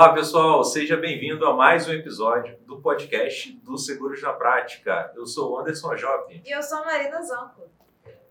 Olá, pessoal, seja bem-vindo a mais um episódio do podcast do Seguros na Prática. Eu sou o Anderson Jovem. E eu sou a Marina Zanco.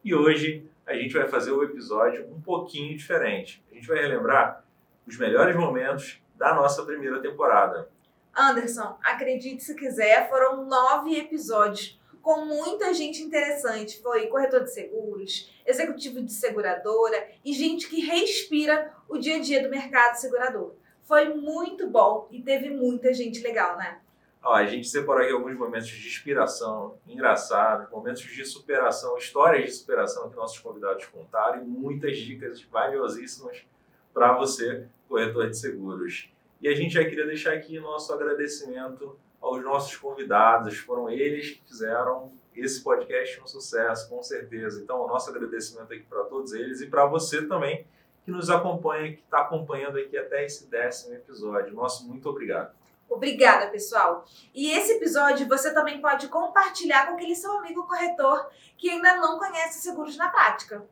E hoje a gente vai fazer o um episódio um pouquinho diferente. A gente vai relembrar os melhores momentos da nossa primeira temporada. Anderson, acredite se quiser, foram nove episódios com muita gente interessante. Foi corretor de seguros, executivo de seguradora e gente que respira o dia a dia do mercado segurador. Foi muito bom e teve muita gente legal, né? A gente separou aqui alguns momentos de inspiração, engraçados, momentos de superação, histórias de superação que nossos convidados contaram e muitas dicas valiosíssimas para você, corretor de seguros. E a gente já queria deixar aqui nosso agradecimento aos nossos convidados, foram eles que fizeram esse podcast um sucesso, com certeza. Então, o nosso agradecimento aqui para todos eles e para você também que nos acompanha, que está acompanhando aqui até esse décimo episódio. Nosso muito obrigado. Obrigada, pessoal. E esse episódio você também pode compartilhar com aquele seu amigo corretor que ainda não conhece seguros na prática.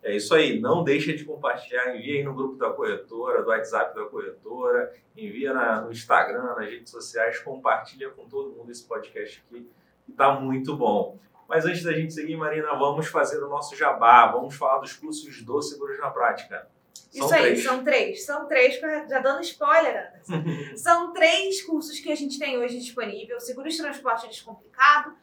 É isso aí, não deixa de compartilhar, envia aí no grupo da corretora, do WhatsApp da corretora, envia na, no Instagram, nas redes sociais, compartilha com todo mundo esse podcast aqui, que está muito bom. Mas antes da gente seguir, Marina, vamos fazer o nosso jabá. Vamos falar dos cursos do Seguros na Prática. São Isso aí, três. são três. São três, já dando spoiler, são três cursos que a gente tem hoje disponível: Seguros de Transporte Descomplicado,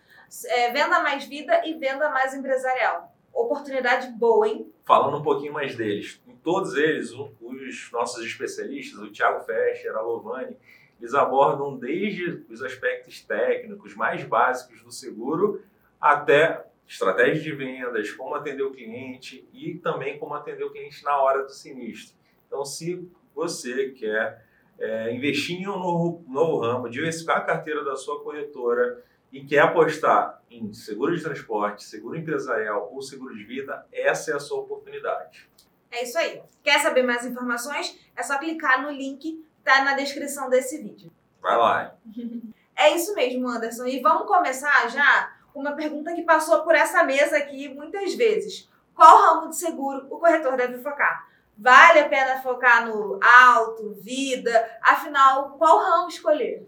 é, Venda Mais Vida e Venda Mais Empresarial. Oportunidade boa, hein? Falando um pouquinho mais deles. Em todos eles, os nossos especialistas, o Thiago Fescher, a Lovani, eles abordam desde os aspectos técnicos mais básicos do seguro até estratégias de vendas, como atender o cliente e também como atender o cliente na hora do sinistro. Então, se você quer é, investir em um novo, novo ramo, diversificar a carteira da sua corretora e quer apostar em seguro de transporte, seguro empresarial ou seguro de vida, essa é a sua oportunidade. É isso aí. Quer saber mais informações? É só clicar no link que está na descrição desse vídeo. Vai lá. É isso mesmo, Anderson. E vamos começar já uma pergunta que passou por essa mesa aqui muitas vezes. Qual ramo de seguro o corretor deve focar? Vale a pena focar no auto, vida? Afinal, qual ramo escolher?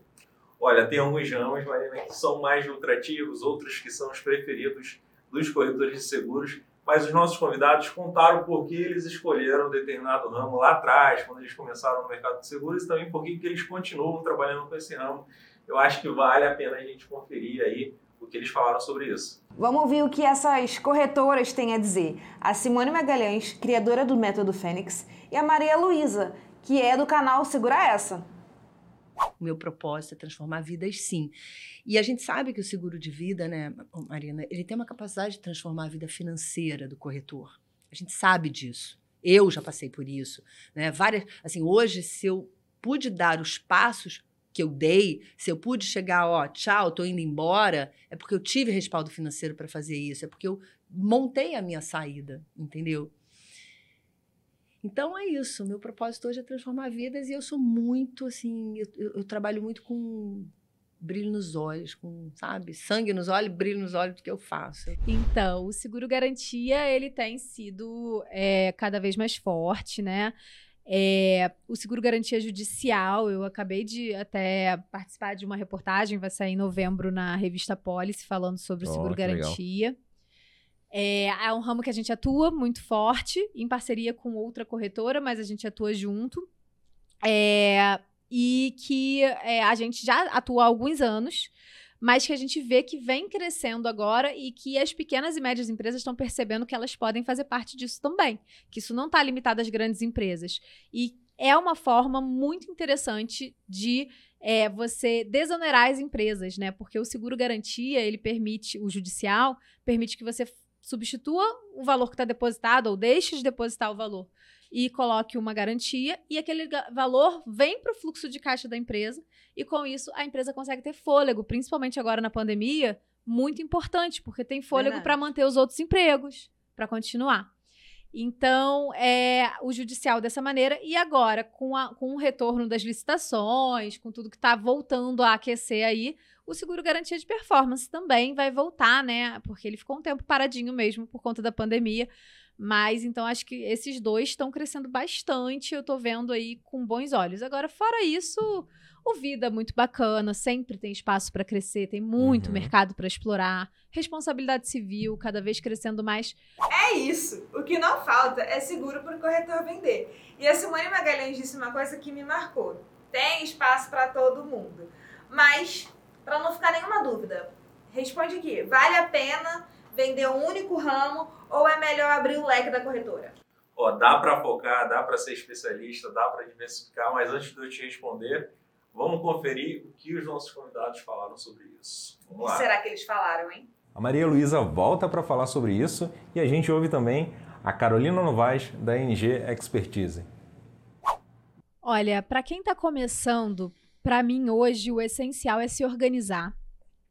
Olha, tem alguns ramos, Marina, que são mais lucrativos, outros que são os preferidos dos corretores de seguros, mas os nossos convidados contaram por que eles escolheram determinado ramo lá atrás, quando eles começaram no mercado de seguros, e também por que eles continuam trabalhando com esse ramo. Eu acho que vale a pena a gente conferir aí o que eles falaram sobre isso. Vamos ouvir o que essas corretoras têm a dizer. A Simone Magalhães, criadora do Método Fênix, e a Maria Luísa, que é do canal Segura Essa. O meu propósito é transformar vidas, sim. E a gente sabe que o seguro de vida, né, Marina, ele tem uma capacidade de transformar a vida financeira do corretor. A gente sabe disso. Eu já passei por isso, né? Várias, assim, hoje se eu pude dar os passos que eu dei, se eu pude chegar, ó, tchau, tô indo embora, é porque eu tive respaldo financeiro para fazer isso, é porque eu montei a minha saída, entendeu? Então é isso. Meu propósito hoje é transformar vidas e eu sou muito assim, eu, eu, trabalho muito com brilho nos olhos, com, sabe, sangue nos olhos, brilho nos olhos do que eu faço. Então, o seguro garantia ele tem sido é, cada vez mais forte, né? É, o seguro garantia judicial, eu acabei de até participar de uma reportagem, vai sair em novembro na revista Policy, falando sobre o seguro garantia. É, é, um ramo que a gente atua muito forte, em parceria com outra corretora, mas a gente atua junto. É, e que é, a gente já atua há alguns anos mas que a gente vê que vem crescendo agora e que as pequenas e médias empresas estão percebendo que elas podem fazer parte disso também, que isso não está limitado às grandes empresas. E é uma forma muito interessante de é, você desonerar as empresas, né? Porque o seguro garantia, ele permite, o judicial, permite que você substitua o valor que está depositado ou deixe de depositar o valor e coloque uma garantia e aquele valor vem para o fluxo de caixa da empresa e com isso a empresa consegue ter fôlego, principalmente agora na pandemia, muito importante, porque tem fôlego para manter os outros empregos, para continuar. Então, é o judicial dessa maneira. E agora, com, a, com o retorno das licitações, com tudo que está voltando a aquecer aí, o seguro garantia de performance também vai voltar, né? Porque ele ficou um tempo paradinho mesmo por conta da pandemia Mas então acho que esses dois estão crescendo bastante. Eu tô vendo aí com bons olhos. Agora, fora isso, o Vida é muito bacana, sempre tem espaço para crescer, tem muito Uhum. mercado para explorar. Responsabilidade civil, cada vez crescendo mais. É isso. O que não falta é seguro para o corretor vender. E a Simone Magalhães disse uma coisa que me marcou. Tem espaço para todo mundo. Mas, para não ficar nenhuma dúvida, responde aqui. Vale a pena vender um único ramo ou é melhor abrir o leque da corretora? Ó, dá para focar, dá para ser especialista, dá para diversificar, mas antes de eu te responder, vamos conferir o que os nossos convidados falaram sobre isso. O Vamos que lá. será que eles falaram, hein? A Maria Luísa volta para falar sobre isso e a gente ouve também a Carolina Novaes, da NG Expertise. Olha, para quem está começando, para mim hoje o essencial é se organizar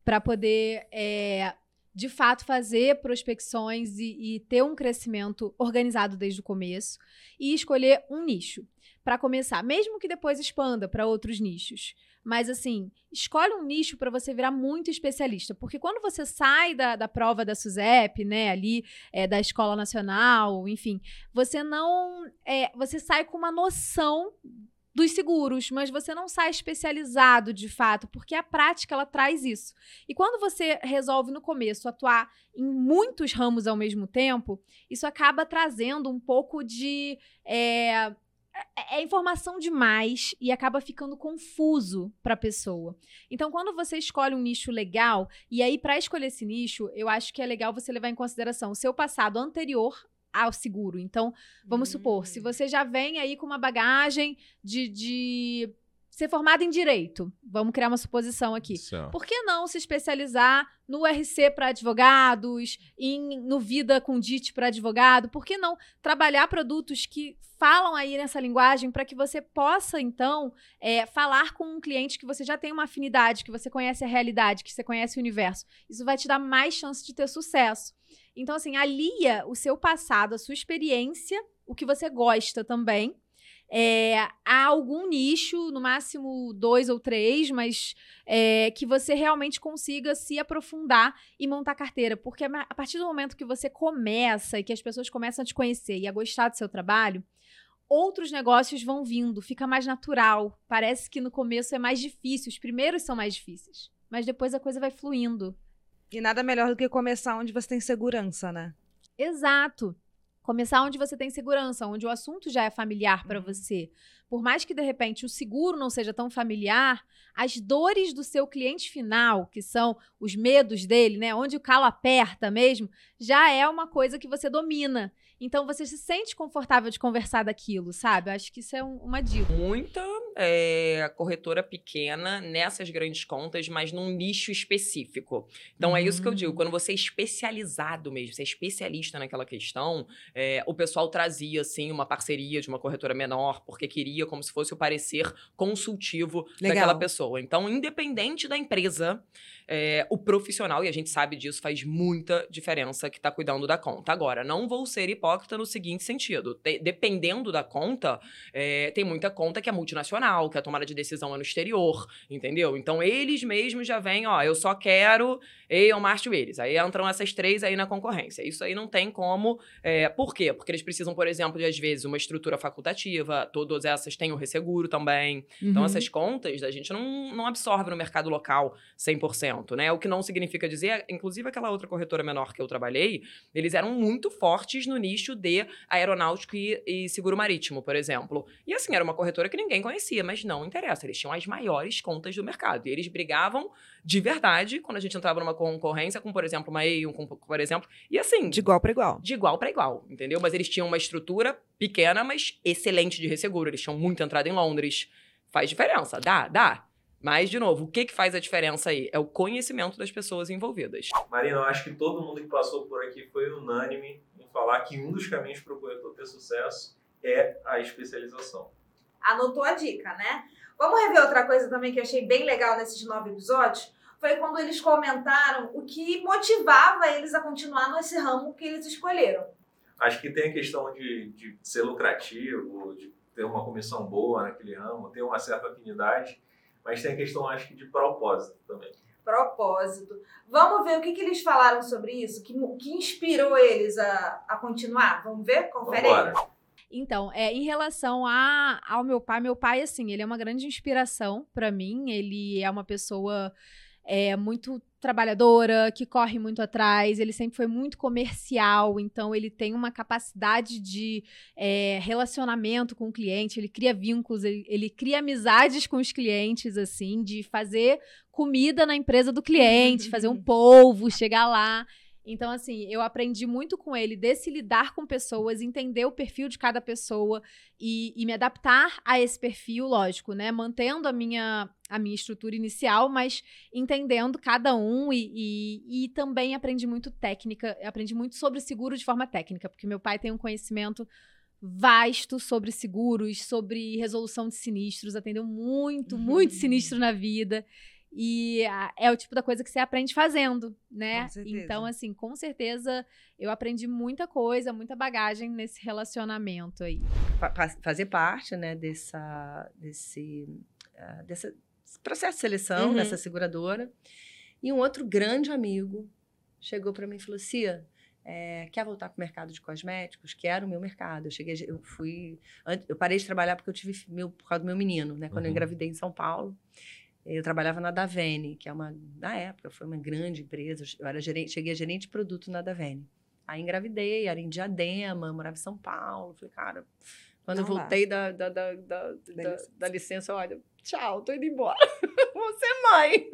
para poder, é, de fato, fazer prospecções e, e ter um crescimento organizado desde o começo e escolher um nicho para começar, mesmo que depois expanda para outros nichos. Mas assim, escolhe um nicho para você virar muito especialista, porque quando você sai da, da prova da SUSEP, né, ali é, da escola nacional, enfim, você não, é, você sai com uma noção dos seguros, mas você não sai especializado de fato, porque a prática ela traz isso. E quando você resolve no começo atuar em muitos ramos ao mesmo tempo, isso acaba trazendo um pouco de é, é- é informação demais e acaba ficando confuso para a pessoa. Então, quando você escolhe um nicho legal, e aí para escolher esse nicho, eu acho que é legal você levar em consideração o seu passado anterior ao seguro. Então, vamos supor, se você já vem aí com uma bagagem de, de ser formado em direito, vamos criar uma suposição aqui. Por que não se especializar no RC para advogados, em, no Vida com DIT para advogado? Por que não trabalhar produtos que falam aí nessa linguagem para que você possa, então, é, falar com um cliente que você já tem uma afinidade, que você conhece a realidade, que você conhece o universo? Isso vai te dar mais chance de ter sucesso. Então, assim, alia o seu passado, a sua experiência, o que você gosta também, é, há algum nicho, no máximo dois ou três, mas é, que você realmente consiga se aprofundar e montar carteira. Porque a partir do momento que você começa e que as pessoas começam a te conhecer e a gostar do seu trabalho, outros negócios vão vindo, fica mais natural. Parece que no começo é mais difícil, os primeiros são mais difíceis, mas depois a coisa vai fluindo. E nada melhor do que começar onde você tem segurança, né? Exato. Começar onde você tem segurança, onde o assunto já é familiar para você. Por mais que de repente o seguro não seja tão familiar, as dores do seu cliente final, que são os medos dele, né, onde o calo aperta mesmo, já é uma coisa que você domina. Então você se sente confortável de conversar daquilo, sabe? Acho que isso é um- uma dica. muita é, corretora pequena nessas grandes contas, mas num nicho específico. Então é isso que eu digo. Quando você é especializado mesmo, você é especialista naquela questão, é, o pessoal trazia assim uma parceria de uma corretora menor, porque queria como se fosse o parecer consultivo Legal. daquela pessoa. Então, independente da empresa, é, o profissional, e a gente sabe disso, faz muita diferença que está cuidando da conta. Agora, não vou ser hipócrita no seguinte sentido: te- dependendo da conta, é, tem muita conta que é multinacional, que a tomada de decisão é no exterior, entendeu? Então, eles mesmos já vêm, ó, eu só quero eu, Márcio eles. Aí entram essas três aí na concorrência. Isso aí não tem como. é, por quê? Porque eles precisam, por exemplo, de às vezes uma estrutura facultativa, todas essas têm o resseguro também. Então, Uhum. essas contas a gente não, não absorve no mercado local 100%, né? O que não significa dizer, inclusive aquela outra corretora menor que eu trabalhei, eles eram muito fortes no nicho de aeronáutico e, e seguro marítimo, por exemplo. E assim, era uma corretora que ninguém conhecia, mas não interessa, eles tinham as maiores contas do mercado. E eles brigavam de verdade quando a gente entrava numa concorrência com, por exemplo, uma Aon, com, por exemplo. E assim, De igual para igual. de igual para igual, entendeu? Mas eles tinham uma estrutura pequena, mas excelente de resseguro. Eles tinham muita entrada em Londres. Faz diferença, dá, dá. Mas, de novo, o que, que faz a diferença aí? É o conhecimento das pessoas envolvidas. Marina, eu acho que todo mundo que passou por aqui foi unânime em falar que um dos caminhos para o corretor ter sucesso é a especialização. Anotou a dica, né? Vamos rever outra coisa também que eu achei bem legal nesses nove episódios? Foi quando eles comentaram o que motivava eles a continuar nesse ramo que eles escolheram. Acho que tem a questão de, de ser lucrativo, de ter uma comissão boa naquele ramo, ter uma certa afinidade, mas tem a questão, acho que, de propósito também. propósito. Vamos ver o que, que eles falaram sobre isso, que, que inspirou eles a, a continuar. Vamos ver? Confere aí. Vambora. Então, é, em relação a, ao meu pai, meu pai, assim, ele é uma grande inspiração pra mim. Ele é uma pessoa é, muito trabalhadora, que corre muito atrás. Ele sempre foi muito comercial, então ele tem uma capacidade de é, relacionamento com o cliente. Ele cria vínculos, ele, ele cria amizades com os clientes, assim, de fazer comida na empresa do cliente, fazer um polvo, chegar lá. Então, assim, eu aprendi muito com ele desse lidar com pessoas, entender o perfil de cada pessoa e, e me adaptar a esse perfil, lógico, né? Mantendo a minha, a minha estrutura inicial, mas entendendo cada um e, e, e também aprendi muito técnica, aprendi muito sobre seguro de forma técnica, porque meu pai tem um conhecimento vasto sobre seguros, sobre resolução de sinistros, atendeu muito, muito sinistro na vida. E é o tipo da coisa que você aprende fazendo, né? Então, assim, com certeza eu aprendi muita coisa, muita bagagem nesse relacionamento aí. fa- fa- fazer parte, né, dessa, desse, dessa desse processo de seleção, Uhum. dessa seguradora. E um outro grande amigo chegou para mim e falou: Cia, é, quer voltar para o mercado de cosméticos? Que era o meu mercado. Eu cheguei, a- eu fui, eu parei de trabalhar porque eu tive meu, por causa do meu menino, né? Quando eu Uhum. engravidei em São Paulo. Eu trabalhava na Davene, que é uma, na época, foi uma grande empresa. Eu era gerente, cheguei a gerente de produto na Davene. Aí engravidei, era em Diadema, morava em São Paulo. Falei, cara, quando eu Não dá. voltei da, da, da, da, da, licença. olha, tchau, tô indo embora. Vou ser mãe.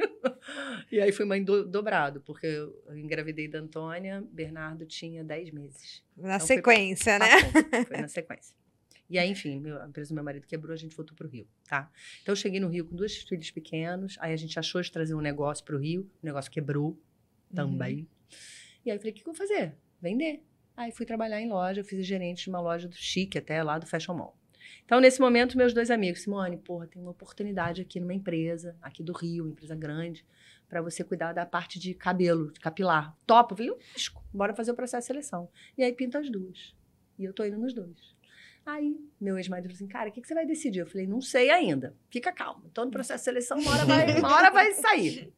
E aí fui mãe do- dobrado, porque eu engravidei da Antônia, Bernardo tinha 10 meses. Na Então foi- sequência, né? Foi na sequência. E aí, enfim, meu, a empresa do meu marido quebrou, a gente voltou pro Rio, tá? Então eu cheguei no Rio com dois filhos pequenos, aí a gente achou de trazer um negócio pro Rio, o negócio quebrou também. E aí eu falei, o que, que eu vou fazer? Vender. Aí fui trabalhar em loja, eu fiz gerente de uma loja do chique até lá do Fashion Mall. Então, nesse momento, meus dois amigos, Simone, porra, tem uma oportunidade aqui numa empresa, aqui do Rio, uma empresa grande, para você cuidar da parte de cabelo, de capilar. Topo. "Lógico, bora fazer o processo de seleção. E aí pinta as duas. E eu tô indo nos dois. Aí, meu ex-marido falou assim, cara, o que, que você vai decidir? Eu falei, não sei ainda. Fica calmo. Tô no processo de seleção, uma hora vai, uma hora vai sair.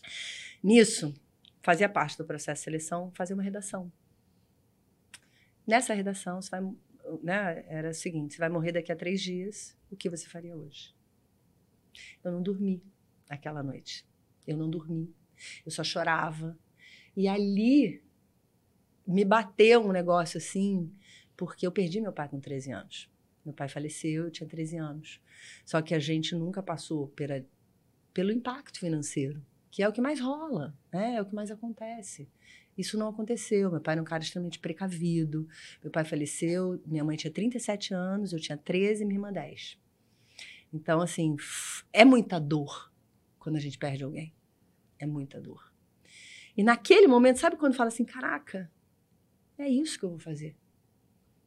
Nisso, fazia parte do processo de seleção fazer uma redação. Nessa redação, você vai, né, era o seguinte, você vai morrer daqui a três dias, o que você faria hoje? Eu não dormi aquela noite. Eu não dormi. Eu só chorava. E ali me bateu um negócio assim, porque eu perdi meu pai com 13 anos. Meu pai faleceu, eu tinha 13 anos. Só que a gente nunca passou pela, pelo impacto financeiro, que é o que mais rola, né? é o que mais acontece. Isso não aconteceu. Meu pai era um cara extremamente precavido. Meu pai faleceu, minha mãe tinha 37 anos, eu tinha 13 e minha irmã 10. Então, assim, é muita dor quando a gente perde alguém. É muita dor. E naquele momento, sabe quando fala assim: caraca, é isso que eu vou fazer.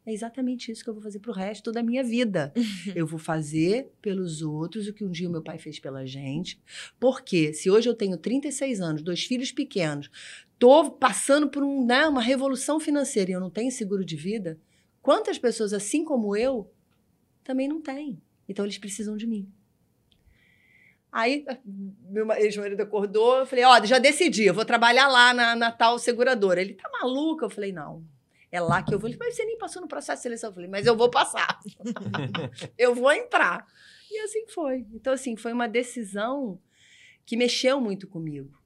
É exatamente isso que eu vou fazer pro resto da minha vida. eu vou fazer pelos outros o que um dia o meu pai fez pela gente. Porque se hoje eu tenho 36 anos, dois filhos pequenos, tô passando por um, né, uma revolução financeira e eu não tenho seguro de vida, quantas pessoas, assim como eu, também não têm? Então eles precisam de mim. Aí, meu ma- ex-marido acordou, eu falei, ó, já decidi, eu vou trabalhar lá na, na tal seguradora. Ele, tá maluca? Eu falei, não, é lá que eu vou. Ele, mas você nem passou no processo de seleção. Eu falei, mas eu vou passar. eu vou entrar. E assim foi. Então, assim, foi uma decisão que mexeu muito comigo,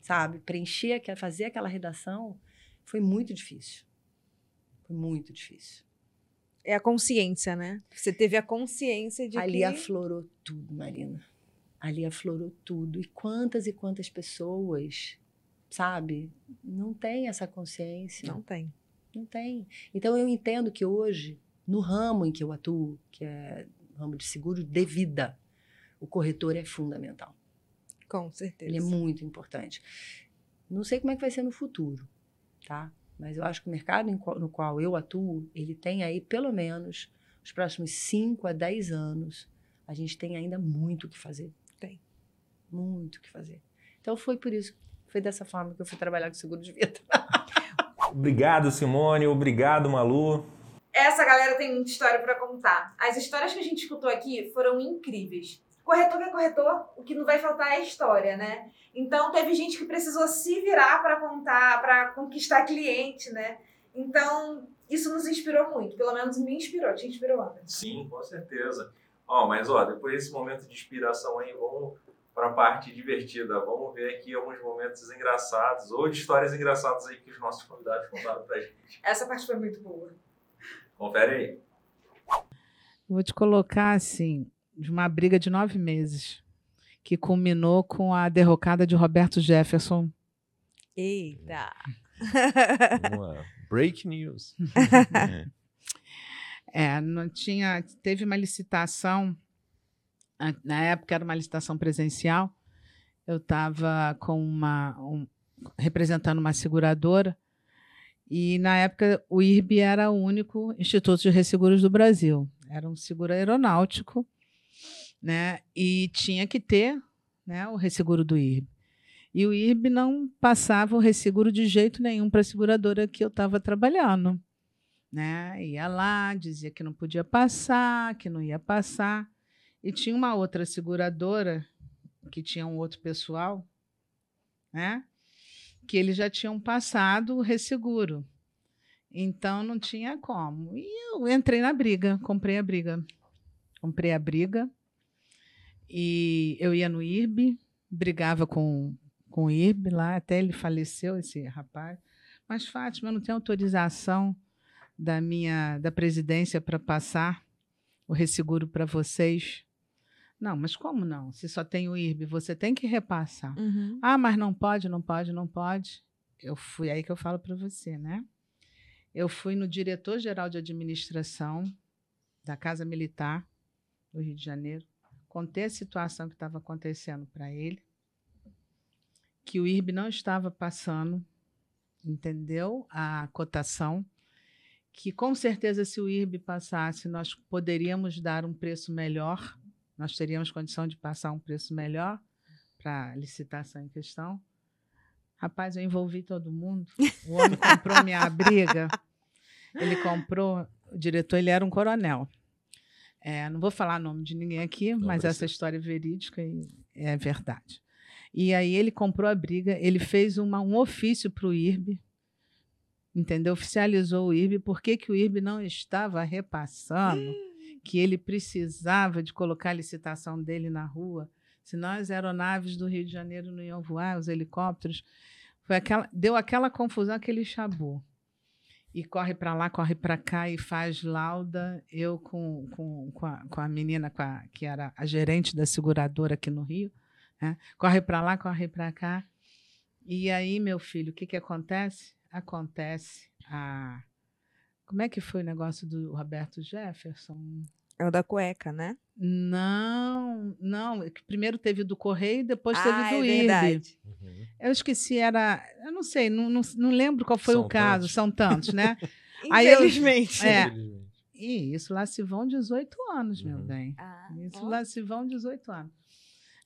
sabe? Preencher, aquela- fazer aquela redação foi muito difícil. Foi muito difícil. É a consciência, né? Você teve a consciência de Ali que... aflorou tudo, Marina. Ali aflorou tudo. E quantas e quantas pessoas, sabe, não têm essa consciência. Não tem. Não tem. Então eu entendo que hoje, no ramo em que eu atuo, que é o ramo de seguro de vida, o corretor é fundamental. Com certeza. Ele é muito importante. Não sei como é que vai ser no futuro, tá? Mas eu acho que o mercado no qual eu atuo, ele tem aí pelo menos os próximos 5 a 10 anos, a gente tem ainda muito o que fazer. Tem. Muito o que fazer. Então foi por isso, foi dessa forma que eu fui trabalhar com seguro de vida. Obrigado, Simone. Obrigado, Malu. Essa galera tem muita história pra contar. As histórias que a gente escutou aqui foram incríveis. corretor que é corretor, o que não vai faltar é história, né? Então teve gente que precisou se virar para contar, para conquistar cliente, né? Então isso nos inspirou muito, pelo menos me inspirou, te inspirou, Anderson? Sim, com certeza. Ó, mas ó, depois desse momento de inspiração aí, vamos para a parte divertida. Vamos ver aqui alguns momentos engraçados ou de histórias engraçadas aí que os nossos convidados contaram pra gente. Essa parte foi muito boa. Confere aí. Vou te colocar assim, de uma briga de nove meses, que culminou com a derrocada de Roberto Jefferson. Eita! Lá. Break news. É, não tinha. Teve uma licitação, na época era uma licitação presencial. Eu estava com uma. um- representando uma seguradora, e na época o IRB era o único Instituto de Resseguros do Brasil. Era um seguro aeronáutico, né? E tinha que ter né, o resseguro do IRB. E o IRB não passava o resseguro de jeito nenhum para a seguradora que eu estava trabalhando né? Ia lá, dizia que não podia passar, que não ia passar. E tinha uma outra seguradora que tinha um outro pessoal, né? Que eles já tinham passado o resseguro. Então não tinha como. E eu entrei na briga, comprei a briga. Comprei a briga. E eu ia no IRB, brigava com, com o IRB lá, até ele faleceu, esse rapaz. Mas, Fátima, eu não tenho autorização da minha da presidência para passar o resseguro para vocês. Não, mas como não? Se só tem o IRB, você tem que repassar. Uhum. Ah, mas não pode, não pode, não pode. Eu fui aí que eu falo para você, né? Eu fui no diretor-geral de administração da Casa Militar do Rio de Janeiro, contei a situação que estava acontecendo para ele, que o IRB não estava passando, entendeu? A cotação, que com certeza se o IRB passasse, nós poderíamos dar um preço melhor, nós teríamos condição de passar um preço melhor para a licitação em questão. Rapaz, eu envolvi todo mundo. O homem comprou minha briga. Ele comprou, o diretor, ele era um coronel. É, não vou falar o nome de ninguém aqui, Não mas precisa. essa história é verídica e é verdade. E aí ele comprou a briga, ele fez uma, um ofício para o IRB, entendeu? Oficializou o IRB, por que, que o IRB não estava repassando, que ele precisava de colocar a licitação dele na rua, senão as aeronaves do Rio de Janeiro não iam voar, os helicópteros. Foi aquela, deu aquela confusão, aquele chabu. E corre para lá, corre para cá e faz lauda. Eu com, com, com, a, com a menina com a, que era a gerente da seguradora aqui no Rio, né? corre para lá, corre para cá. E aí, meu filho, o que, que acontece? Acontece a. Como é que foi o negócio do Roberto Jefferson? É o da cueca, né? Não, não. é Primeiro teve do Correio, depois ah, teve é do IRB. verdade. Uhum. Eu esqueci, era. Eu não sei, não, não, não lembro qual foi São o caso, tantos. são tantos, né? Aí eu- Infelizmente. É. Infelizmente. E isso lá se vão 18 anos, meu Uhum. bem. Ah, Isso ó. lá se vão 18 anos.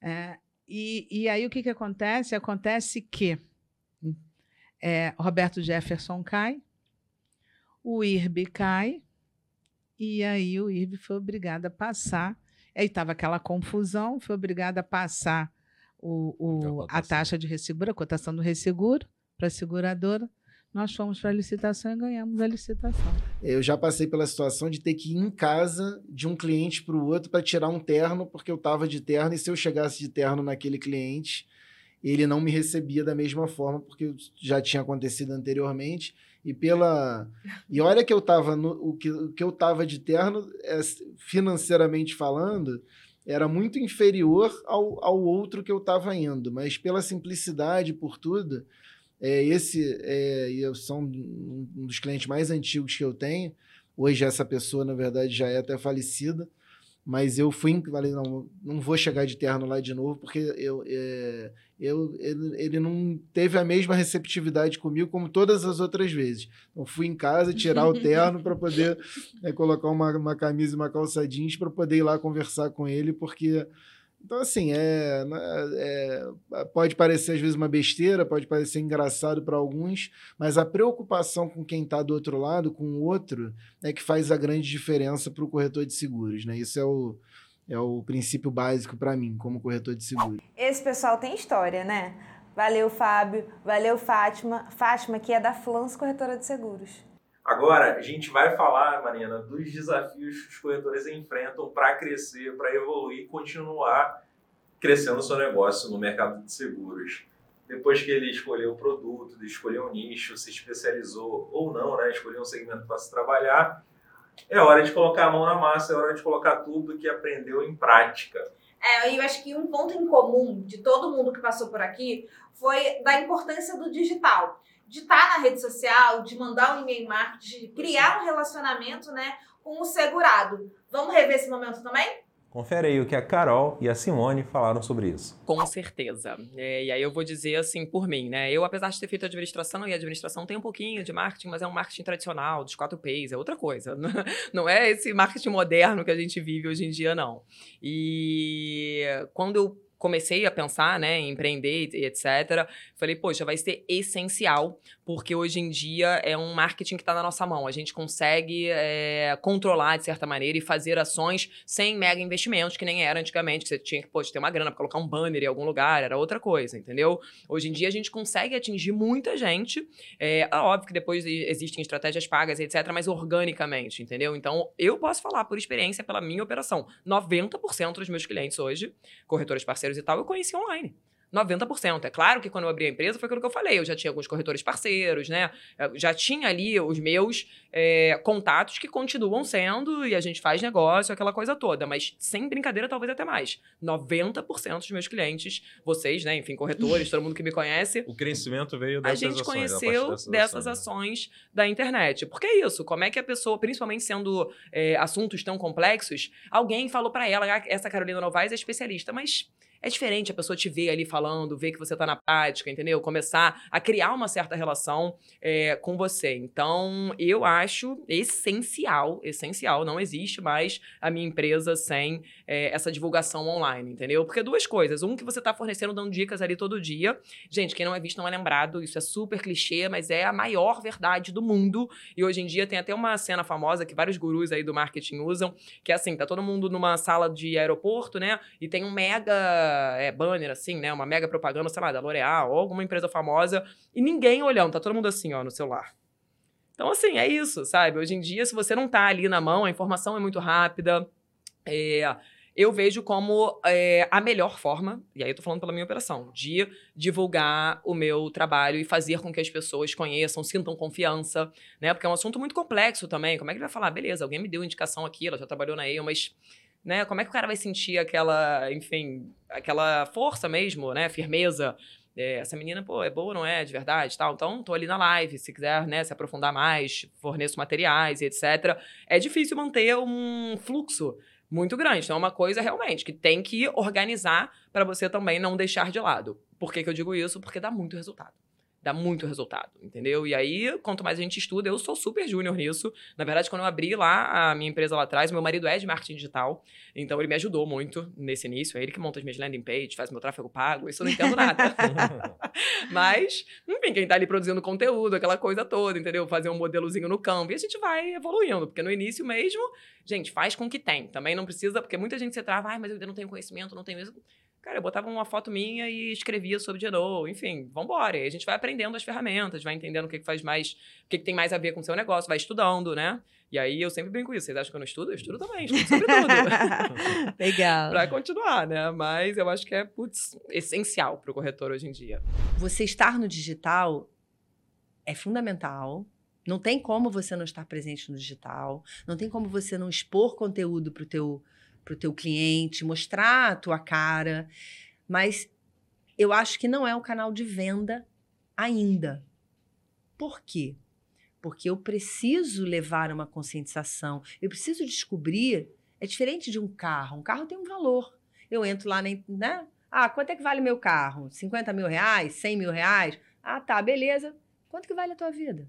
É, e, e aí o que, que acontece? Acontece que é, Roberto Jefferson cai, o IRB cai, e aí o IRB foi obrigado a passar. Aí estava aquela confusão, foi obrigado a passar o, o- A a taxa de resseguro, a cotação do resseguro para a seguradora. Nós fomos para a licitação e ganhamos a licitação. Eu já passei pela situação de ter que ir em casa de um cliente para o outro para tirar um terno, porque eu estava de terno, e se eu chegasse de terno naquele cliente, ele não me recebia da mesma forma, porque já tinha acontecido anteriormente. E pela. E olha que eu estava o que, o que eu tava de terno, é, financeiramente falando, era muito inferior ao, ao outro que eu estava indo. Mas pela simplicidade, por tudo, é, esse é, eu são um um dos clientes mais antigos que eu tenho. Hoje essa pessoa, na verdade, já é até falecida. Mas eu fui, falei, não, não vou chegar de terno lá de novo, porque eu, é, eu, ele, ele não teve a mesma receptividade comigo como todas as outras vezes. Eu fui em casa tirar o terno para poder né, colocar uma, uma camisa e uma calça jeans para poder ir lá conversar com ele, porque então, assim, é, né, é, pode parecer às vezes uma besteira, pode parecer engraçado para alguns, mas a preocupação com quem está do outro lado, com o outro, é que faz a grande diferença para o corretor de seguros. Né? Isso é o, é o princípio básico para mim, como corretor de seguro. Esse pessoal tem história, né? Valeu, Fábio. Valeu, Fátima. Fátima, que é da Flans Corretora de Seguros. Agora, a gente vai falar, Marina, dos desafios que os corretores enfrentam para crescer, para evoluir e continuar crescendo o seu negócio no mercado de seguros. Depois que ele escolheu o produto, escolheu um nicho, se especializou ou não, né? escolheu um segmento para se trabalhar, é hora de colocar a mão na massa, é hora de colocar tudo que aprendeu em prática. É, eu acho que um ponto em comum de todo mundo que passou por aqui foi da importância do digital. De estar na rede social, de mandar um e-mail marketing, de criar um relacionamento né, com o segurado. Vamos rever esse momento também? Confere aí o que a Carol e a Simone falaram sobre isso. Com certeza. É, e aí eu vou dizer assim por mim, né? Eu, apesar de ter feito administração, e administração tem um pouquinho de marketing, mas é um marketing tradicional, dos quatro P's, é outra coisa. Não é esse marketing moderno que a gente vive hoje em dia, não. E quando eu comecei a pensar, né, em empreender e etc., falei, poxa, vai ser essencial, porque hoje em dia é um marketing que está na nossa mão. A gente consegue é, controlar, de certa maneira, e fazer ações sem mega investimentos, que nem era antigamente, que você tinha que, poxa, ter uma grana para colocar um banner em algum lugar, era outra coisa, entendeu? Hoje em dia a gente consegue atingir muita gente. É, óbvio que depois existem estratégias pagas, etc., mas organicamente, entendeu? Então, eu posso falar por experiência, pela minha operação. 90% dos meus clientes hoje, corretores parceiros e tal, eu conheci online. 90%. É claro que quando eu abri a empresa foi aquilo que eu falei. Eu já tinha alguns corretores parceiros, né? Eu já tinha ali os meus é, contatos que continuam sendo e a gente faz negócio, aquela coisa toda. Mas sem brincadeira, talvez até mais. 90% dos meus clientes, vocês, né? Enfim, corretores, todo mundo que me conhece. O crescimento veio dessas ações. A gente ações, conheceu dessas, dessas ações, ações da internet. Porque é isso. Como é que a pessoa, principalmente sendo é, assuntos tão complexos, alguém falou para ela, ah, essa Carolina Novaes é especialista, mas é diferente a pessoa te ver ali falando, ver que você está na prática, entendeu? Começar a criar uma certa relação é, com você. Então, eu acho essencial, essencial, não existe mais a minha empresa sem é, essa divulgação online, entendeu? Porque duas coisas. Um, que você está fornecendo, dando dicas ali todo dia. Gente, quem não é visto não é lembrado. Isso é super clichê, mas é a maior verdade do mundo. E hoje em dia tem até uma cena famosa que vários gurus aí do marketing usam, que é assim, tá todo mundo numa sala de aeroporto, né? E tem um mega é, banner, assim, né? Uma mega propaganda, sei lá, da L'Oréal ou alguma empresa famosa, e ninguém olhando, tá todo mundo assim, ó, no celular. Então, assim, é isso, sabe? Hoje em dia, se você não tá ali na mão, a informação é muito rápida. É, eu vejo como é, a melhor forma, e aí eu tô falando pela minha operação, de divulgar o meu trabalho e fazer com que as pessoas conheçam, sintam confiança, né? Porque é um assunto muito complexo também. Como é que ele vai falar? Beleza, alguém me deu indicação aqui, ela já trabalhou na EIA, mas né? Como é que o cara vai sentir aquela, enfim, aquela força mesmo, né? Firmeza. É, essa menina, pô, é boa, não é? De verdade, tal. Então, tô ali na live, se quiser, né, se aprofundar mais, forneço materiais e etc. É difícil manter um fluxo muito grande. Então, é uma coisa realmente que tem que organizar para você também não deixar de lado. Por que, que eu digo isso? Porque dá muito resultado dá muito resultado, entendeu? E aí, quanto mais a gente estuda, eu sou super júnior nisso. Na verdade, quando eu abri lá a minha empresa lá atrás, meu marido é de marketing digital, então ele me ajudou muito nesse início. É ele que monta as minhas landing pages, faz meu tráfego pago, isso eu não entendo nada. Mas, enfim, quem tá ali produzindo conteúdo, aquela coisa toda, entendeu? Fazer um modelozinho no campo e a gente vai evoluindo, porque no início mesmo, gente, faz com que tem. Também não precisa, porque muita gente se trava, ai, mas eu ainda não tenho conhecimento, não tenho isso. Cara, eu botava uma foto minha e escrevia sobre Genoa, enfim, vambora. E a gente vai aprendendo as ferramentas, vai entendendo o que, que faz mais, o que, que tem mais a ver com o seu negócio, vai estudando, né? E aí eu sempre brinco isso. Vocês acham que eu não estudo? Eu estudo também, estudo sobre tudo. Legal. pra continuar, né? Mas eu acho que é, putz, essencial pro corretor hoje em dia. Você estar no digital é fundamental. Não tem como você não estar presente no digital. Não tem como você não expor conteúdo pro teu para o teu cliente, mostrar a tua cara, mas eu acho que não é um canal de venda ainda. Por quê? Porque eu preciso levar uma conscientização, eu preciso descobrir. É diferente de um carro. Um carro tem um valor. Eu entro lá, né? Ah, quanto é que vale meu carro? 50 mil reais? 100 mil reais? Ah, tá, beleza. Quanto que vale a tua vida?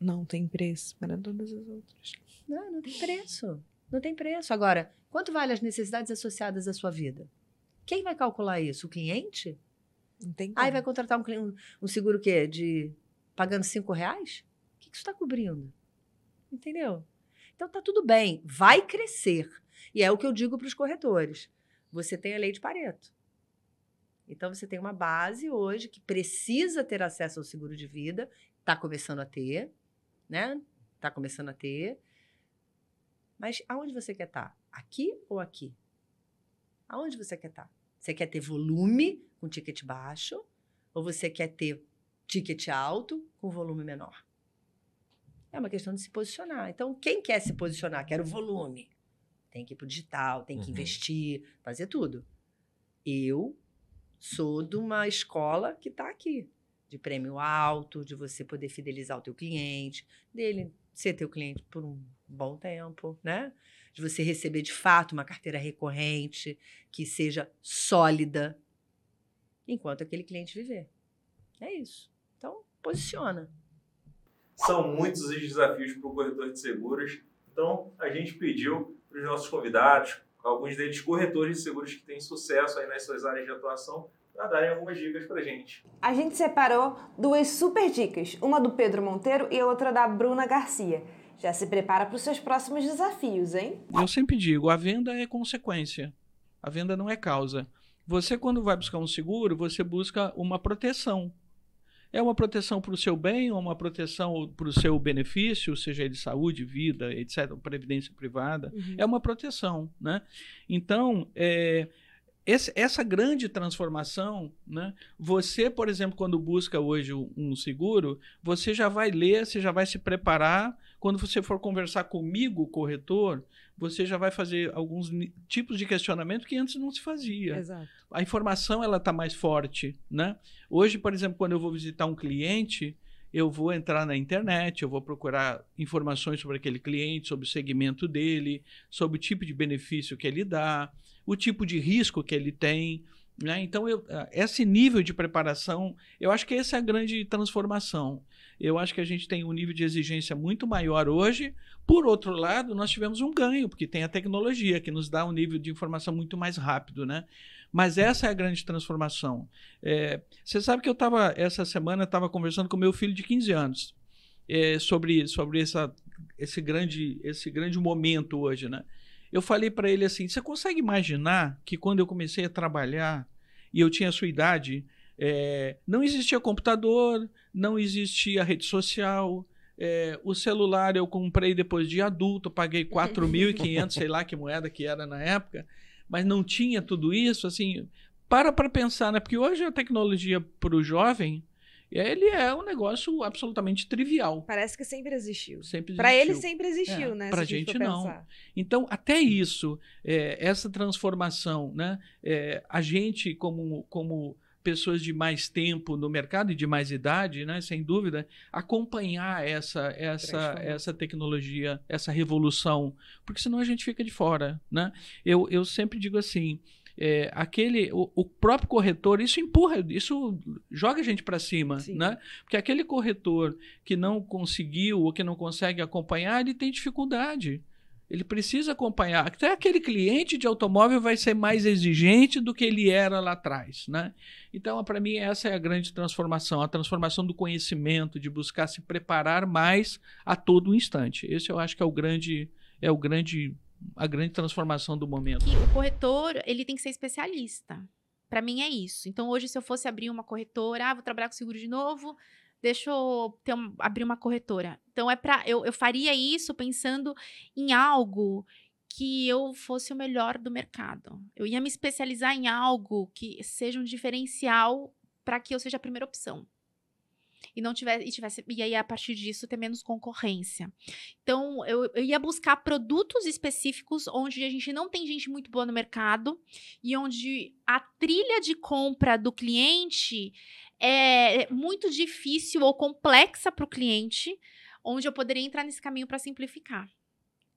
Não tem preço para todas as outras. Não, não tem preço. Não tem preço. Agora, quanto vale as necessidades associadas à sua vida? Quem vai calcular isso? O cliente? Não tem como. Aí vai contratar um, um, um seguro o quê? De pagando cinco reais? O que, que isso está cobrindo? Entendeu? Então tá tudo bem, vai crescer. E é o que eu digo para os corretores. Você tem a lei de Pareto. Então você tem uma base hoje que precisa ter acesso ao seguro de vida, está começando a ter, né? Está começando a ter. Mas aonde você quer estar? Tá? Aqui ou aqui? Aonde você quer estar? Tá? Você quer ter volume com ticket baixo ou você quer ter ticket alto com volume menor? É uma questão de se posicionar. Então, quem quer se posicionar? Quer o volume. Tem que ir para o digital, tem que uhum. investir, fazer tudo. Eu sou de uma escola que está aqui, de prêmio alto, de você poder fidelizar o teu cliente, dele ser teu cliente por um bom tempo, né? De você receber de fato uma carteira recorrente que seja sólida enquanto aquele cliente viver. É isso. Então, posiciona. São muitos os desafios para o corretor de seguros. Então, a gente pediu para os nossos convidados, alguns deles corretores de seguros que têm sucesso aí nas suas áreas de atuação, para darem algumas dicas para a gente. A gente separou duas super dicas, uma do Pedro Monteiro e a outra da Bruna Garcia. Já se prepara para os seus próximos desafios, hein? Eu sempre digo, a venda é consequência. A venda não é causa. Você, quando vai buscar um seguro, você busca uma proteção. É uma proteção para o seu bem, ou uma proteção para o seu benefício, seja ele saúde, vida, etc., previdência privada. Uhum. É uma proteção, né? Então, é, esse, essa grande transformação, né? Você, por exemplo, quando busca hoje um seguro, você já vai ler, você já vai se preparar. Quando você for conversar comigo, corretor, você já vai fazer alguns tipos de questionamento que antes não se fazia. Exato. A informação ela está mais forte, né? Hoje, por exemplo, quando eu vou visitar um cliente, eu vou entrar na internet, eu vou procurar informações sobre aquele cliente, sobre o segmento dele, sobre o tipo de benefício que ele dá, o tipo de risco que ele tem. Né? Então, eu, esse nível de preparação, eu acho que essa é a grande transformação. Eu acho que a gente tem um nível de exigência muito maior hoje. Por outro lado, nós tivemos um ganho, porque tem a tecnologia que nos dá um nível de informação muito mais rápido, né? Mas essa é a grande transformação. É, você sabe que eu estava, essa semana, estava conversando com meu filho de 15 anos é, sobre, sobre essa, esse, grande, esse grande momento hoje, né? Eu falei para ele assim: você consegue imaginar que quando eu comecei a trabalhar e eu tinha a sua idade, é, não existia computador, não existia rede social. É, o celular eu comprei depois de adulto, paguei 4.500, sei lá que moeda que era na época, mas não tinha tudo isso. Assim, para para pensar, né? Porque hoje a tecnologia para o jovem ele é um negócio absolutamente trivial. Parece que sempre existiu. Sempre Para ele sempre existiu, é, né? Para a gente não. Pensar. Então, até isso, é, essa transformação, né? É, a gente, como, como pessoas de mais tempo no mercado e de mais idade, né, sem dúvida, acompanhar essa essa essa tecnologia, essa revolução, porque senão a gente fica de fora, né? Eu, eu sempre digo assim, é, aquele o, o, próprio corretor isso empurra isso joga a gente para cima Sim. né porque aquele corretor que não conseguiu ou que não consegue acompanhar ele tem dificuldade ele precisa acompanhar. Até aquele cliente de automóvel vai ser mais exigente do que ele era lá atrás. Né? Então, para mim, essa é a grande transformação, a transformação do conhecimento, de buscar se preparar mais a todo instante. Esse eu acho que é o grande, é o grande, a grande transformação do momento. O corretor, ele tem que ser especialista. Para mim é isso. Então, hoje, se eu fosse abrir uma corretora, ah, vou trabalhar com seguro de novo, deixa eu ter um, abrir uma corretora. Então é para eu, eu faria isso pensando em algo que eu fosse o melhor do mercado. Eu ia me especializar em algo que seja um diferencial para que eu seja a primeira opção. E não e tivesse, e aí a partir disso ter menos concorrência. Então, eu, eu ia buscar produtos específicos onde a gente não tem gente muito boa no mercado e onde a trilha de compra do cliente é muito difícil ou complexa para o cliente, onde eu poderia entrar nesse caminho para simplificar.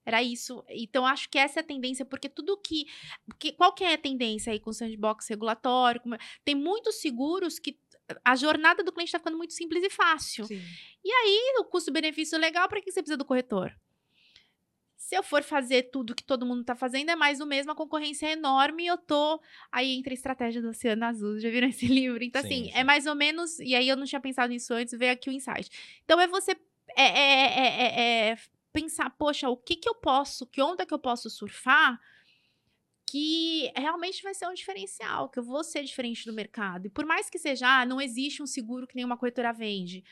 Era isso. Então, acho que essa é a tendência, porque tudo que. que qual que é a tendência aí com sandbox regulatório? Tem muitos seguros que a jornada do cliente está ficando muito simples e fácil. Sim. E aí, o custo-benefício legal, para que você precisa do corretor? Se eu for fazer tudo que todo mundo está fazendo, é mais o mesmo, a concorrência é enorme e eu tô. Aí entra a estratégia do Oceano Azul, já viram esse livro? Então, sim, assim, sim. é mais ou menos. E aí eu não tinha pensado nisso antes, veio aqui o insight. Então, é você. É, é, é, é pensar, poxa, o que que eu posso, que onda que eu posso surfar que realmente vai ser um diferencial, que eu vou ser diferente do mercado. E por mais que seja, ah, não existe um seguro que nenhuma corretora vende,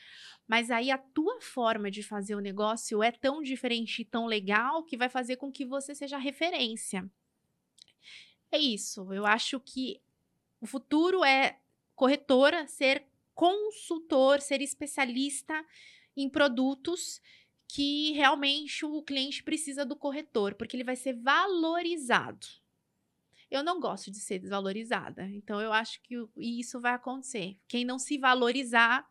mas aí a tua forma de fazer o negócio é tão diferente e tão legal que vai fazer com que você seja referência. É isso. Eu acho que o futuro é corretora ser consultor, ser especialista em produtos que realmente o cliente precisa do corretor, porque ele vai ser valorizado. Eu não gosto de ser desvalorizada, então eu acho que isso vai acontecer. Quem não se valorizar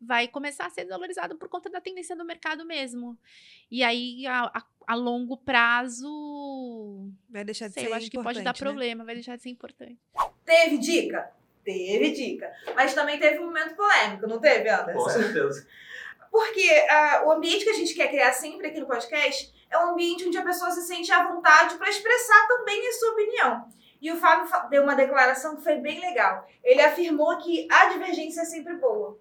vai começar a ser desvalorizado por conta da tendência do mercado mesmo. E aí, a, a, a longo prazo. Vai deixar de sei, ser eu acho que pode dar né? problema, vai deixar de ser importante. Teve dica? Teve dica. Mas também teve um momento polêmico, não teve, Anderson? Com certeza. Porque ah, o ambiente que a gente quer criar sempre aqui no podcast é um ambiente onde a pessoa se sente à vontade para expressar também a sua opinião. E o Fábio deu uma declaração que foi bem legal. Ele afirmou que a divergência é sempre boa.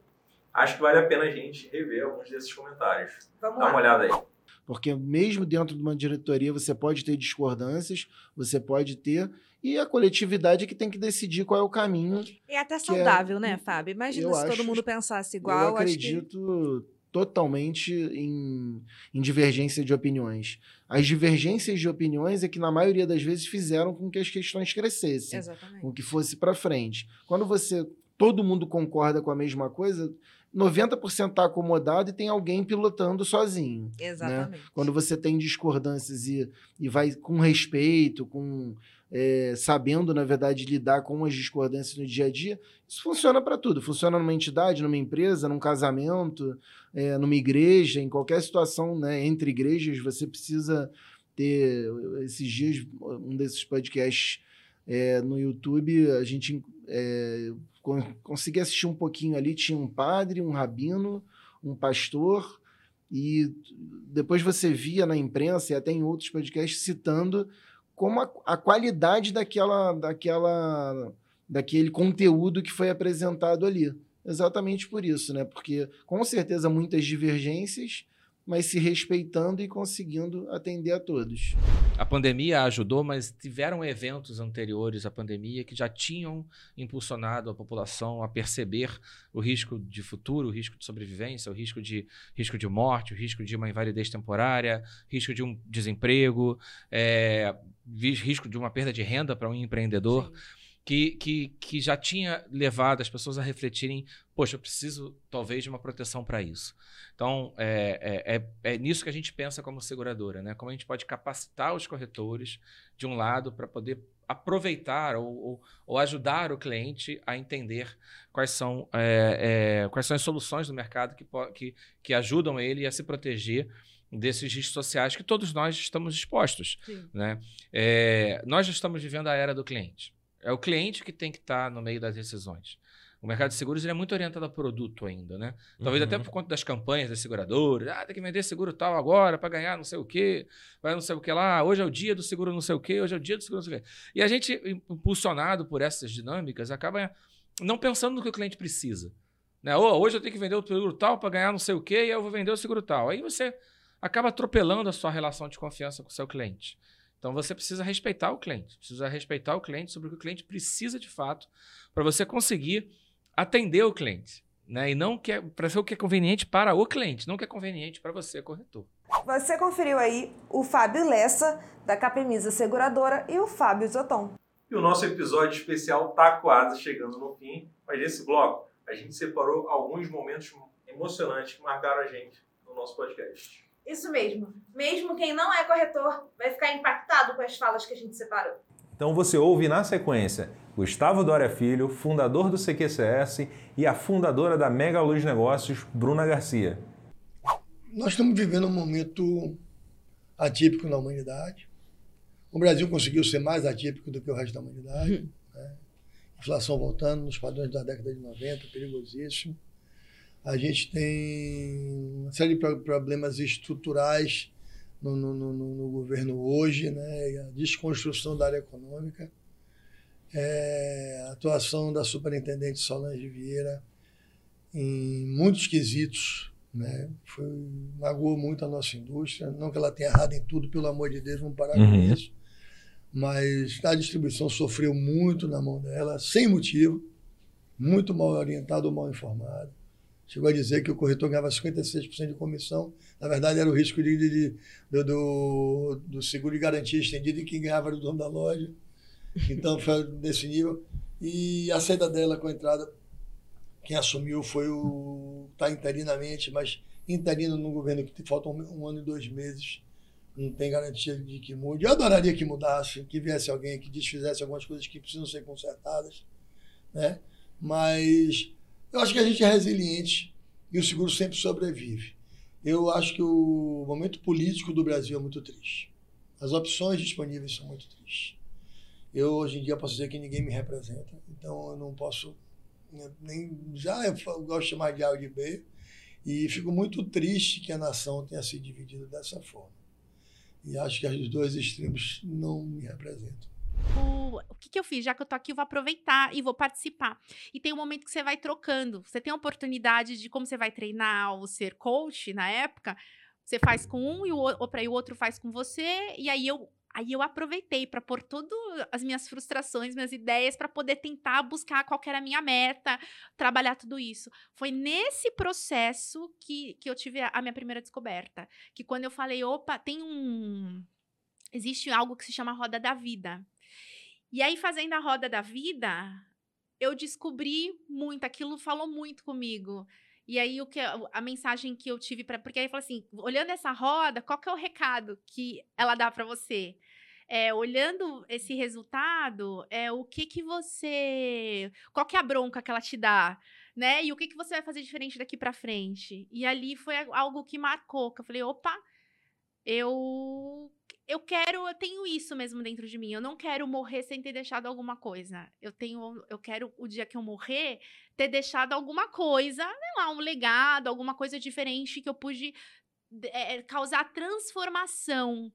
Acho que vale a pena a gente rever alguns desses comentários. Vamos Dá uma lá. olhada aí. Porque mesmo dentro de uma diretoria você pode ter discordâncias, você pode ter. E a coletividade é que tem que decidir qual é o caminho. E até é- saudável, né, Fábio? Imagina eu se todo acho- mundo pensasse igual. eu acho que- acredito totalmente em, em divergência de opiniões. As divergências de opiniões é que, na maioria das vezes, fizeram com que as questões crescessem, Exatamente. com que fosse para frente. Quando você todo mundo concorda com a mesma coisa, 90% está acomodado e tem alguém pilotando sozinho. Exatamente. Quando você tem discordâncias e, e vai com respeito, com é, sabendo, na verdade, lidar com as discordâncias no dia a dia, isso funciona para tudo. Funciona numa entidade, numa empresa, num casamento, é, numa igreja, em qualquer situação né, entre igrejas, você precisa ter. Esses dias, um desses podcasts é, no YouTube, a gente é, assistir um pouquinho ali. Tinha um padre, um rabino, um pastor, e depois você via na imprensa e até em outros podcasts citando como a, a qualidade daquela, daquela, daquele conteúdo que foi apresentado ali. Exatamente por isso, né? Porque com certeza muitas divergências, mas se respeitando e conseguindo atender a todos. A pandemia ajudou, mas tiveram eventos anteriores à pandemia que já tinham impulsionado a população a perceber o risco de futuro, o risco de sobrevivência, o risco de, risco de morte, o risco de uma invalidez temporária, risco de um desemprego, é, risco de uma perda de renda para um empreendedor. Que, que, que já tinha levado as pessoas a refletirem: poxa, eu preciso talvez de uma proteção para isso. Então, é, é, é, é nisso que a gente pensa como seguradora, né? Como a gente pode capacitar os corretores, de um lado, para poder aproveitar ou, ou, ou ajudar o cliente a entender quais são, é, é, quais são as soluções do mercado que, que, que ajudam ele a se proteger desses riscos sociais que todos nós estamos expostos. Sim. Né? É, nós já estamos vivendo a era do cliente. É o cliente que tem que estar no meio das decisões. O mercado de seguros ele é muito orientado a produto ainda, né? Talvez Uhum. até por conta das campanhas das seguradoras. Ah, tem que vender seguro tal agora para ganhar não sei o quê, vai não sei o que lá. Hoje é o dia do seguro não sei o quê, hoje é o dia do seguro não sei o quê. E a gente, impulsionado por essas dinâmicas, acaba não pensando no que o cliente precisa. Né? Ô, hoje eu tenho que vender o seguro tal para ganhar não sei o quê e eu vou vender o seguro tal. Aí você acaba atropelando a sua relação de confiança com o seu cliente. Então você precisa respeitar o cliente, precisa respeitar o cliente sobre o que o cliente precisa de fato para você conseguir atender o cliente, né? E não que para ser o que é conveniente para o cliente, não o que é conveniente para você, corretor. Você conferiu aí o Fábio Lessa, da Capemisa Seguradora, e o Fábio Zoton. E o nosso episódio especial tá quase chegando no fim, mas nesse bloco a gente separou alguns momentos emocionantes que marcaram a gente no nosso podcast. Isso mesmo. Mesmo quem não é corretor vai ficar impactado com as falas que a gente separou. Então você ouve na sequência Gustavo Dória Filho, fundador do CQCS, e a fundadora da Mega Luz Negócios, Bruna Garcia. Nós estamos vivendo um momento atípico na humanidade. O Brasil conseguiu ser mais atípico do que o resto da humanidade. né? Inflação voltando nos padrões da década de 90, perigosíssimo. A gente tem uma série de pro- problemas estruturais no, no- no- no- no governo hoje, né? A desconstrução da área econômica, É, a atuação da superintendente Solange Vieira em muitos quesitos, né? Foi, magoou muito a nossa indústria. Não que ela tenha errado em tudo, pelo amor de Deus, vamos parar Uhum. com isso. mas a distribuição sofreu muito na mão dela, sem motivo, muito mal orientado ou mal informado. Chegou a dizer que o corretor ganhava 56% de comissão. Na verdade, era o risco de, de, de do, do, do, seguro de garantia estendido e quem ganhava era o dono da loja. Então, foi desse nível. E a saída dela com a entrada, quem assumiu foi o. Está interinamente, mas interino no governo que faltam um, um ano e dois meses não tem garantia de que mude. Eu adoraria que mudasse, que viesse alguém que desfizesse algumas coisas que precisam ser consertadas, né? Mas eu acho que a gente é resiliente e o seguro sempre sobrevive. Eu acho que o momento político do Brasil é muito triste. As opções disponíveis são muito tristes. Eu hoje em dia posso dizer que ninguém me representa, então eu não posso né, nem já eu gosto de chamar de A ou de B e fico muito triste que a nação tenha se dividido dessa forma. E acho que os dois extremos não me representam. O, o que, que, eu fiz? Já que eu tô aqui, eu vou aproveitar e vou participar. E tem um momento que você vai trocando. Você tem a oportunidade de como você vai treinar ou ser coach na época. Você faz com um e o, ou e o outro faz com você. E aí eu Aí eu aproveitei para pôr todas as minhas frustrações, minhas ideias, para poder tentar buscar qual era a minha meta, trabalhar tudo isso. Foi nesse processo que, que eu tive a minha primeira descoberta. Que quando eu falei, opa, tem um. Existe algo que se chama roda da vida. E aí, fazendo a roda da vida, eu descobri muito, aquilo falou muito comigo. E aí o que a mensagem que eu tive para porque aí falou assim, olhando essa roda, qual que é o recado que ela dá para você? É, olhando esse resultado, é o que que você, qual que é a bronca que ela te dá, né? E o que que você vai fazer diferente daqui para frente? E ali foi algo que marcou, que eu falei, opa, eu eu quero, eu tenho isso mesmo dentro de mim. Eu não quero morrer sem ter deixado alguma coisa. Eu tenho, eu quero o dia que eu morrer ter deixado alguma coisa, sei lá, um legado, alguma coisa diferente que eu pude é, causar transformação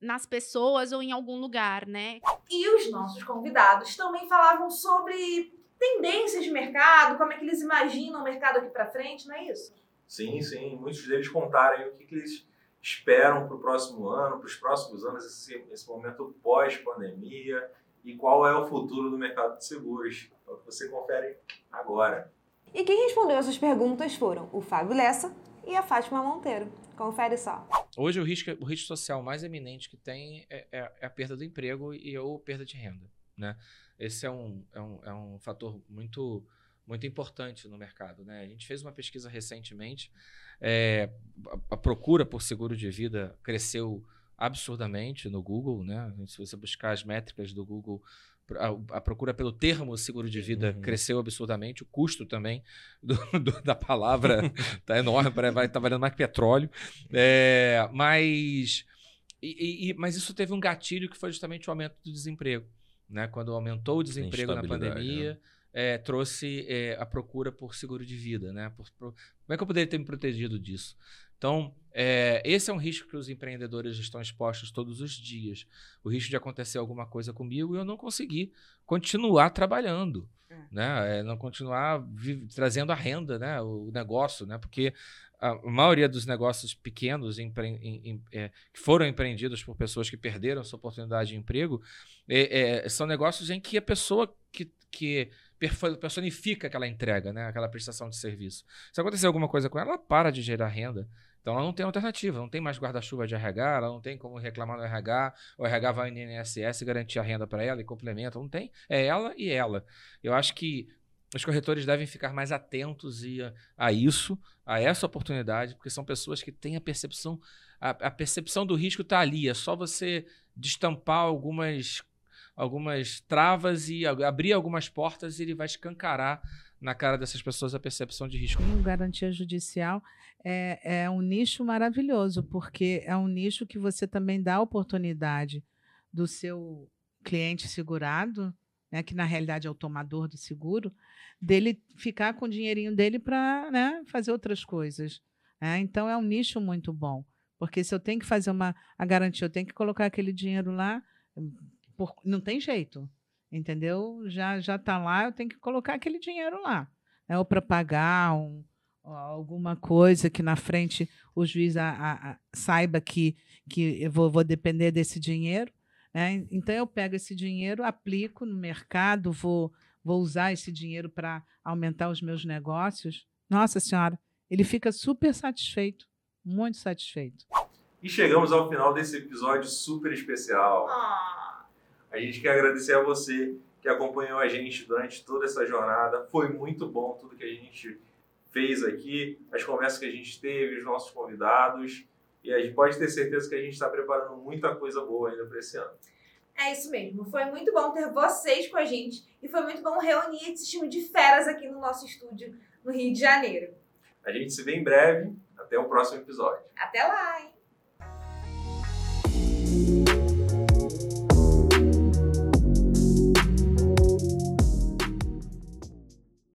nas pessoas ou em algum lugar, né? E os nossos convidados também falavam sobre tendências de mercado, como é que eles imaginam o mercado aqui para frente, não é isso? Sim, sim. Muitos deles contaram o que, que eles esperam para o próximo ano, para os próximos anos, esse, esse momento pós-pandemia e qual é o futuro do mercado de seguros. Então, você confere agora. E quem respondeu essas perguntas foram o Fábio Lessa e a Fátima Monteiro. Confere só. Hoje o risco, o risco social mais eminente que tem é, é, é a perda do emprego e ou perda de renda. Né? Esse é um, é um, é um fator muito, muito importante no mercado. Né? A gente fez uma pesquisa recentemente é, a, a, procura por seguro de vida cresceu absurdamente no Google, né? Se você buscar as métricas do Google, a, a procura pelo termo seguro de vida uhum. cresceu absurdamente, o custo também do, do, da palavra está enorme, vai estar tá valendo mais que petróleo. É, mas, e, e, mas isso teve um gatilho que foi justamente o aumento do desemprego. Né? Quando aumentou o desemprego na pandemia. Né? É, trouxe é, a procura por seguro de vida, né? Por, por, como é que eu poderia ter me protegido disso? Então, é, esse é um risco que os empreendedores estão expostos todos os dias. O risco de acontecer alguma coisa comigo e eu não conseguir continuar trabalhando. É. Né? Não continuar trazendo a renda, né? o negócio, né? porque a maioria dos negócios pequenos em, em, é, que foram empreendidos por pessoas que perderam sua oportunidade de emprego é, é, são negócios em que a pessoa que, que personifica aquela entrega, né? aquela prestação de serviço. Se acontecer alguma coisa com ela, ela para de gerar renda. Então ela não tem alternativa, não tem mais guarda-chuva de RH, ela não tem como reclamar no RH, o RH vai no INSS garantir a renda para ela e complementa, não tem. É ela e ela. Eu acho que os corretores devem ficar mais atentos a, a isso, a essa oportunidade, porque são pessoas que têm a percepção, a, a percepção do risco está ali, é só você destampar algumas algumas travas e abrir algumas portas e ele vai escancarar na cara dessas pessoas a percepção de risco. Garantia judicial é, é um nicho maravilhoso, porque é um nicho que você também dá a oportunidade do seu cliente segurado, né, que na realidade é o tomador do seguro, dele ficar com o dinheirinho dele para né, fazer outras coisas. Né? Então é um nicho muito bom. Porque se eu tenho que fazer uma a garantia, eu tenho que colocar aquele dinheiro lá, por, não tem jeito, entendeu? Já já está lá, eu tenho que colocar aquele dinheiro lá, né? ou para pagar um, alguma coisa que na frente o juiz a, a, a, saiba que, que eu vou, vou, depender desse dinheiro. né? Então eu pego esse dinheiro, aplico no mercado, vou, vou usar esse dinheiro para aumentar os meus negócios. Nossa Senhora, ele fica super satisfeito, muito satisfeito. E chegamos ao final desse episódio super especial. Ah, A gente quer agradecer a você que acompanhou a gente durante toda essa jornada. Foi muito bom tudo que a gente fez aqui, as conversas que a gente teve, os nossos convidados. E a gente pode ter certeza que a gente está preparando muita coisa boa ainda para esse ano. é isso mesmo. Foi muito bom ter vocês com a gente e foi muito bom reunir esse time de feras aqui no nosso estúdio no Rio de Janeiro. A gente se vê em breve. Até o próximo episódio. Até lá, hein?